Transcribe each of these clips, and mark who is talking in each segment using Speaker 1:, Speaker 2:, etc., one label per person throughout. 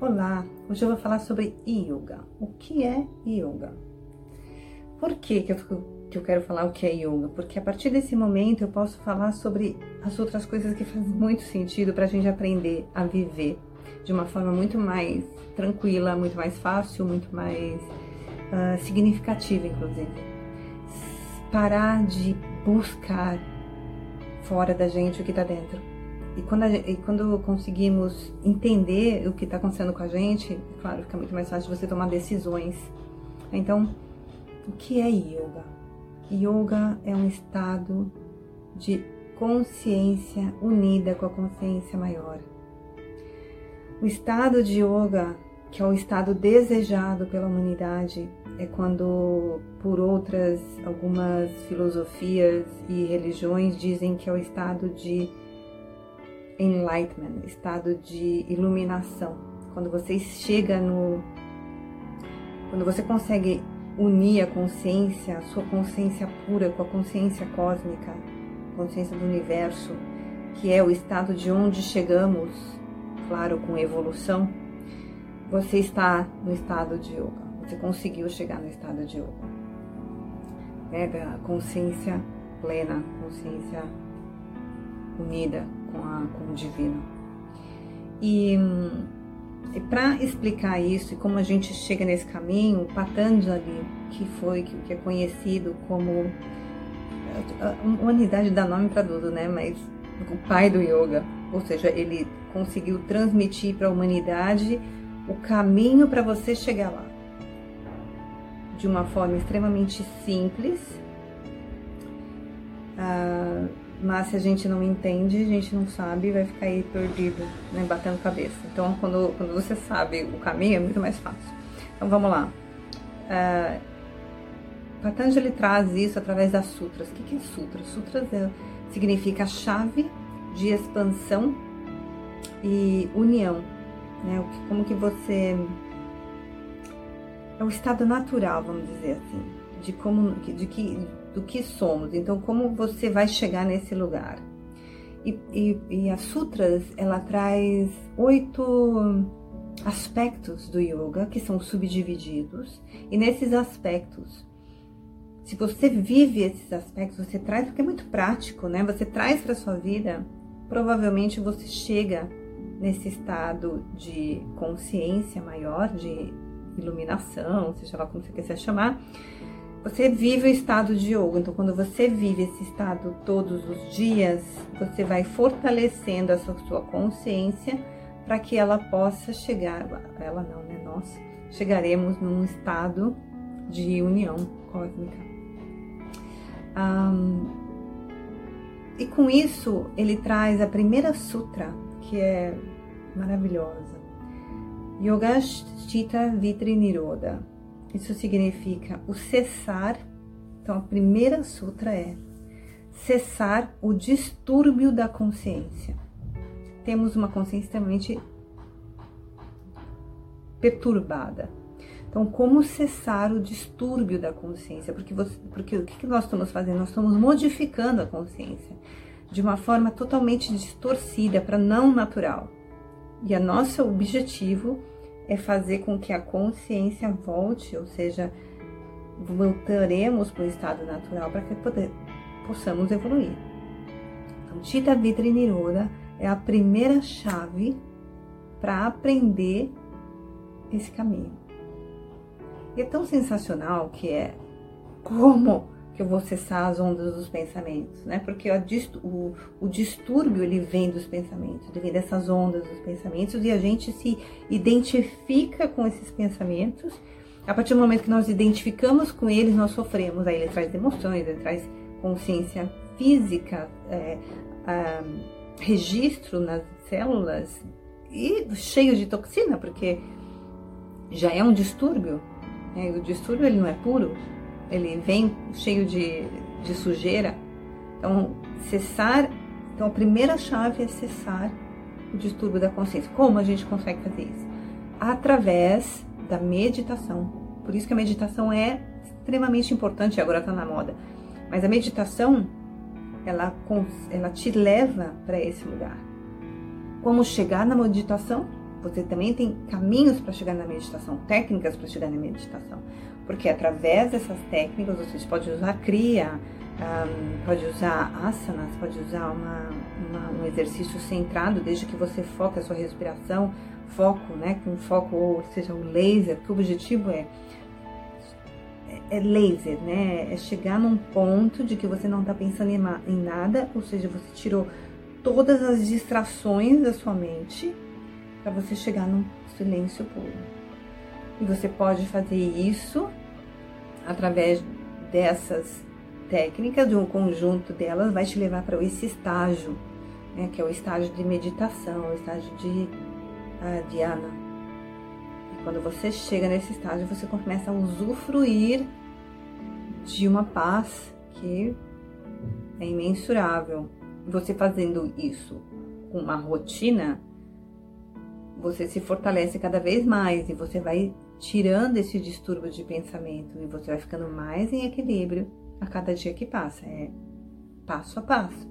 Speaker 1: Olá, hoje eu vou falar sobre yoga. O que é yoga? Por que, que, eu, que eu quero falar o que é yoga? Porque a partir desse momento eu posso falar sobre as outras coisas que fazem muito sentido para a gente aprender a viver de uma forma muito mais tranquila, muito mais fácil, muito mais uh, significativa, inclusive. Parar de buscar fora da gente o que está dentro e quando, a, e quando conseguimos entender o que está acontecendo com a gente, claro, fica muito mais fácil você tomar decisões. Então, o que é yoga? Yoga é um estado de consciência unida com a consciência maior. O estado de yoga, que é o estado desejado pela humanidade, é quando, por outras, algumas filosofias e religiões dizem que é o estado de enlightenment, estado de iluminação. Quando você chega no. Quando você consegue unir a consciência, a sua consciência pura com a consciência cósmica, consciência do universo, que é o estado de onde chegamos, claro, com evolução, você está no estado de yoga. Você conseguiu chegar no estado de yoga. É da consciência plena, consciência unida com, a, com o divino. E, e para explicar isso e como a gente chega nesse caminho, Patanjali, que foi que, é conhecido como a humanidade dá nome para tudo, né? Mas o pai do yoga, ou seja, ele conseguiu transmitir para a humanidade o caminho para você chegar lá de uma forma extremamente simples. Uh, mas se a gente não entende, a gente não sabe, vai ficar aí perdido, né, batendo cabeça. Então, quando, quando você sabe o caminho, é muito mais fácil. Então, vamos lá. Uh, Patanjali traz isso através das sutras. O que é sutra? Sutras é, significa chave de expansão e união. Né? Como que você... É o estado natural, vamos dizer assim, de como, de que do que somos. Então, como você vai chegar nesse lugar? E, e, e as sutras, ela traz oito aspectos do yoga que são subdivididos. E nesses aspectos, se você vive esses aspectos, você traz, porque é muito prático, né? Você traz para sua vida, provavelmente você chega nesse estado de consciência maior, de iluminação, seja lá como você quiser chamar, você vive o estado de yoga. Então, quando você vive esse estado todos os dias, você vai fortalecendo a sua consciência para que ela possa chegar. Ela não, né? Nós chegaremos num estado de união cósmica. Um, e com isso, ele traz a primeira sutra, que é maravilhosa. Yogashita Vitri Niroda isso significa o cessar. Então, a primeira sutra é cessar o distúrbio da consciência. Temos uma consciência extremamente perturbada. Então, como cessar o distúrbio da consciência? Porque, você, porque o que nós estamos fazendo? Nós estamos modificando a consciência de uma forma totalmente distorcida para não natural. E a nosso objetivo é fazer com que a consciência volte, ou seja, voltaremos para o estado natural para que poder, possamos evoluir. Então, Tita Vidri Niroda é a primeira chave para aprender esse caminho. E é tão sensacional que é como que eu vou cessar as ondas dos pensamentos, né? Porque o, o distúrbio ele vem dos pensamentos, ele vem dessas ondas dos pensamentos e a gente se identifica com esses pensamentos. A partir do momento que nós identificamos com eles, nós sofremos. Aí ele traz emoções, ele traz consciência física, é, a, registro nas células e cheio de toxina, porque já é um distúrbio. Né? O distúrbio ele não é puro, ele vem cheio de, de sujeira. Então, cessar. Então, a primeira chave é cessar o distúrbio da consciência. Como a gente consegue fazer isso? Através da meditação. Por isso que a meditação é extremamente importante, agora está na moda. Mas a meditação, ela, ela te leva para esse lugar. Como chegar na meditação? você também tem caminhos para chegar na meditação, técnicas para chegar na meditação. Porque através dessas técnicas você pode usar um, pode usar asanas, pode usar uma, uma, um exercício centrado, desde que você foque a sua respiração, foco, né, com foco, ou seja, o laser, que o objetivo é, é, é laser, né, é chegar num ponto de que você não está pensando em, em nada, ou seja, você tirou todas as distrações da sua mente para você chegar num silêncio puro. E você pode fazer isso através dessas técnicas, de um conjunto delas, vai te levar para esse estágio, né, que é o estágio de meditação, o estágio de uh, dhyana. E quando você chega nesse estágio, você começa a usufruir de uma paz que é imensurável. Você fazendo isso com uma rotina, você se fortalece cada vez mais e você vai tirando esse distúrbio de pensamento e você vai ficando mais em equilíbrio a cada dia que passa. É passo a passo.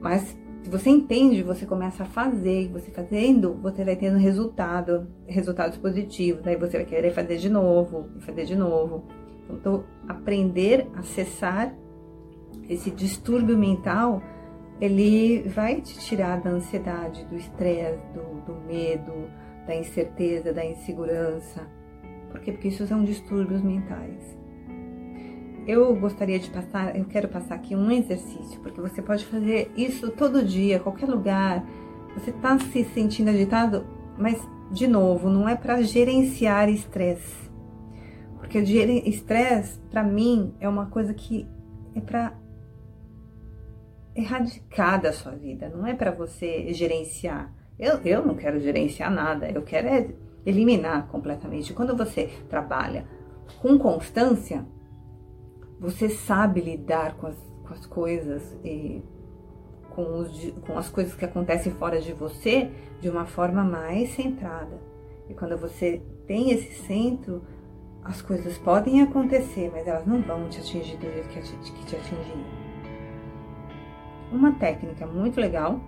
Speaker 1: Mas se você entende, você começa a fazer, você fazendo, você vai tendo resultado, resultados positivos. Daí você vai querer fazer de novo, fazer de novo. Então, aprender a cessar esse distúrbio mental, ele vai te tirar da ansiedade, do estresse, do, do medo, da incerteza, da insegurança. Por quê? Porque isso são distúrbios mentais. Eu gostaria de passar, eu quero passar aqui um exercício, porque você pode fazer isso todo dia, qualquer lugar. Você está se sentindo agitado, mas de novo, não é para gerenciar estresse. Porque estresse, para mim, é uma coisa que é para erradicar da sua vida, não é para você gerenciar. Eu, eu não quero gerenciar nada, eu quero é eliminar completamente. Quando você trabalha com constância, você sabe lidar com as, com as coisas e com, os, com as coisas que acontecem fora de você de uma forma mais centrada. E quando você tem esse centro, as coisas podem acontecer, mas elas não vão te atingir do jeito que, te atingiriam. Uma técnica muito legal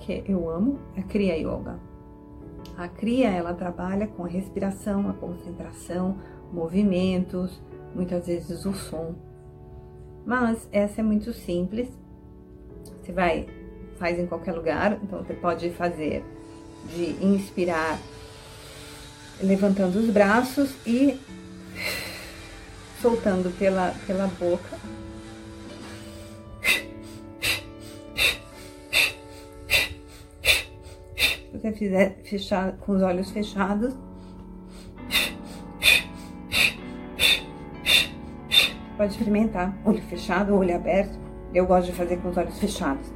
Speaker 1: que eu amo é a Kriya Yoga. A Kriya ela trabalha com a respiração, a concentração, movimentos, muitas vezes o som. Mas essa é muito simples. Você vai faz em qualquer lugar, então você pode fazer de inspirar levantando os braços e soltando pela, pela boca você fizer fechar com os olhos fechados. Pode experimentar, olho fechado olho aberto. Eu gosto de fazer com os olhos fechados.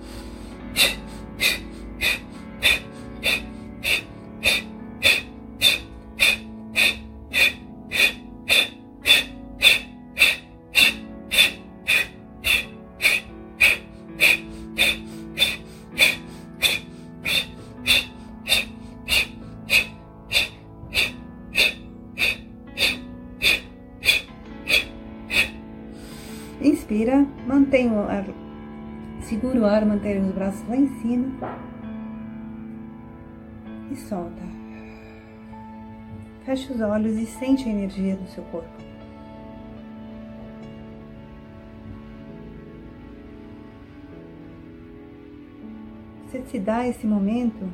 Speaker 1: Inspira, mantém o ar, segura o ar, mantém os braços lá em cima e solta. Feche os olhos e sente a energia do seu corpo. Você se dá esse momento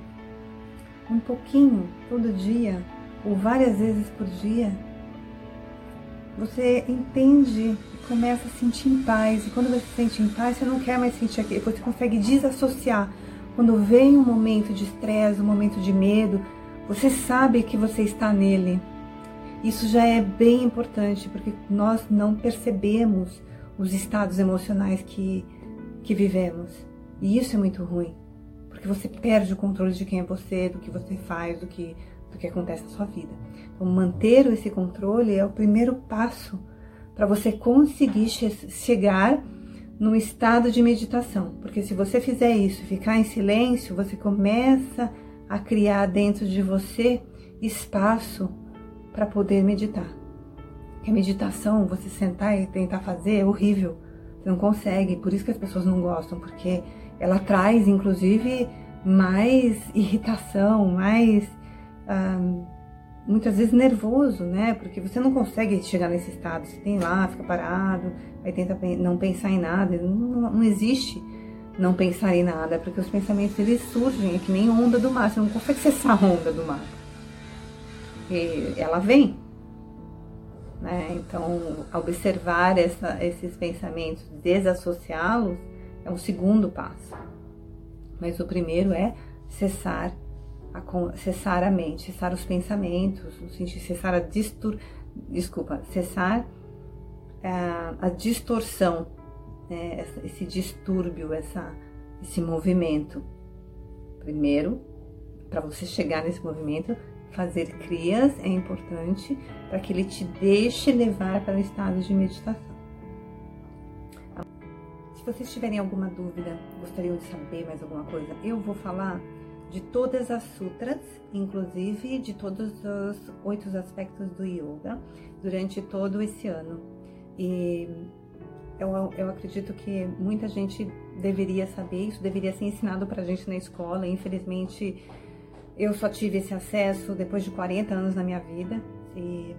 Speaker 1: um pouquinho todo dia ou várias vezes por dia, você entende começa a sentir em paz. E quando você se sente em paz, você não quer mais sentir aquilo. Você consegue desassociar. Quando vem um momento de estresse, um momento de medo, você sabe que você está nele. Isso já é bem importante, porque nós não percebemos os estados emocionais que, que vivemos. E isso é muito ruim, porque você perde o controle de quem é você, do que você faz, do que, do que acontece na sua vida. Então, manter esse controle é o primeiro passo para você conseguir che chegar no estado de meditação. Porque se você fizer isso, ficar em silêncio, você começa a criar dentro de você espaço para poder meditar. Porque meditação, você sentar e tentar fazer, é horrível. Você não consegue, por isso que as pessoas não gostam, porque ela traz, inclusive, mais irritação, mais muitas vezes nervoso, né? Porque você não consegue chegar nesse estado. Você tem lá, fica parado, aí tenta não pensar em nada. Não, não existe não pensar em nada, porque os pensamentos eles surgem, é que nem onda do mar. Você não consegue cessar a onda do mar. E ela vem. Né? Então, observar essa, esses pensamentos, desassociá-los, é o segundo passo. Mas o primeiro é cessar a, cessar a mente, cessar os pensamentos, no sentido cessar a distor, desculpa, cessar a, a distorção, né, esse distúrbio, essa, esse movimento. Primeiro, para você chegar nesse movimento, fazer crias é importante para que ele te deixe levar para o estado de meditação. Se vocês tiverem alguma dúvida, gostariam de saber mais alguma coisa, eu vou falar de todas as sutras, inclusive de todos os oito aspectos do yoga, durante todo esse ano. E eu, eu acredito que muita gente deveria saber isso, deveria ser ensinado para a gente na escola. Infelizmente, eu só tive esse acesso depois de 40 anos na minha vida. E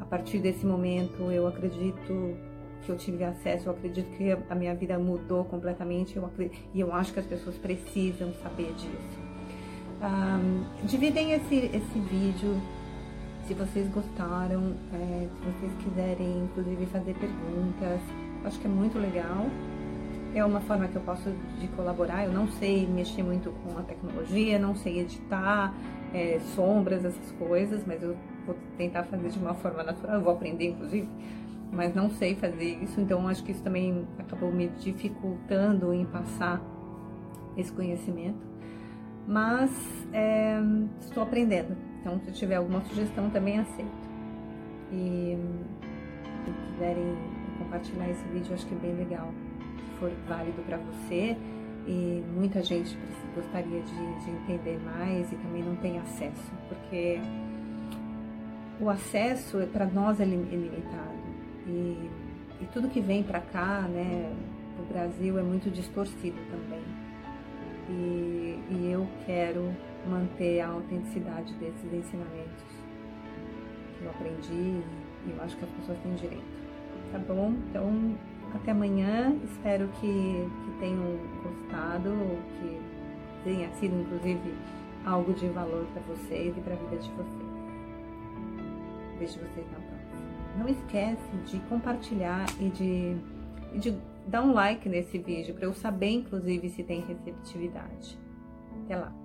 Speaker 1: a partir desse momento, eu acredito que eu tive acesso, eu acredito que a minha vida mudou completamente eu acredito, e eu acho que as pessoas precisam saber disso. Um, dividem esse, esse vídeo se vocês gostaram, é, se vocês quiserem inclusive fazer perguntas, acho que é muito legal. É uma forma que eu posso de colaborar. Eu não sei mexer muito com a tecnologia, não sei editar é, sombras, essas coisas, mas eu vou tentar fazer de uma forma natural. Eu vou aprender, inclusive mas não sei fazer isso, então acho que isso também acabou me dificultando em passar esse conhecimento. Mas é, estou aprendendo, então se tiver alguma sugestão também aceito. E se quiserem compartilhar esse vídeo, acho que é bem legal, se for válido para você e muita gente gostaria de, de entender mais e também não tem acesso, porque o acesso para nós é limitado e, e tudo que vem para cá, né, o Brasil é muito distorcido também. E, e eu quero manter a autenticidade desses ensinamentos que eu aprendi e eu acho que as pessoas têm direito. Tá bom? Então, até amanhã. Espero que, que tenham gostado, que tenha sido, inclusive, algo de valor para vocês e para a vida de vocês. Vejo vocês na próxima. Não esquece de compartilhar e de, e de dar um like nesse vídeo para eu saber, inclusive, se tem receptividade. Até lá!